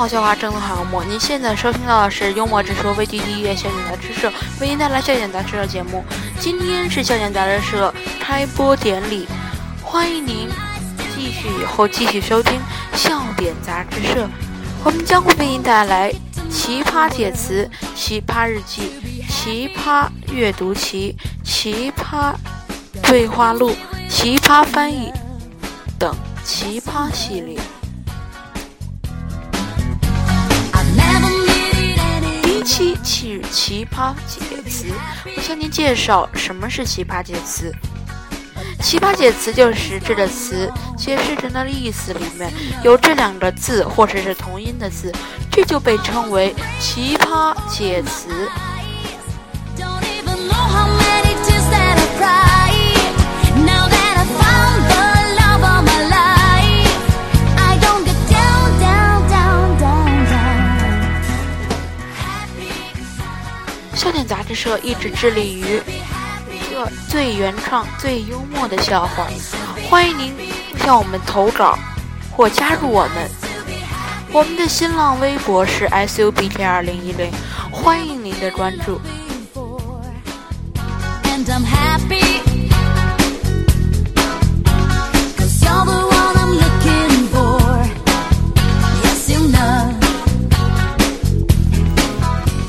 好笑话真的好幽默。您现在收听到的是幽默之说 VDD 音乐笑点杂志社为您带来笑点杂志社节目。今天是笑点杂志社开播典礼，欢迎您继续以后继续收听笑点杂志社。我们将会为您带来奇葩解词、奇葩日记、奇葩阅读奇、奇葩对话录、奇葩翻译等奇葩系列。奇葩解词，我向您介绍什么是奇葩解词。奇葩解词就是这个词解释人的意思里面有这两个字或者是同音的字，这就被称为奇葩解词。笑点杂志社一直致力于一个最原创、最幽默的笑话，欢迎您向我们投稿或加入我们。我们的新浪微博是 SUBT 二零一零，欢迎您的关注。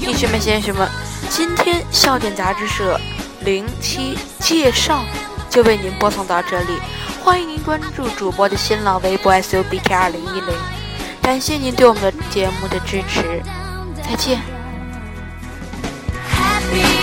同学们、先生们。今天笑点杂志社零七介绍就为您播送到这里，欢迎您关注主播的新浪微博 SUBK 二零一零，感谢您对我们的节目的支持，再见。Happy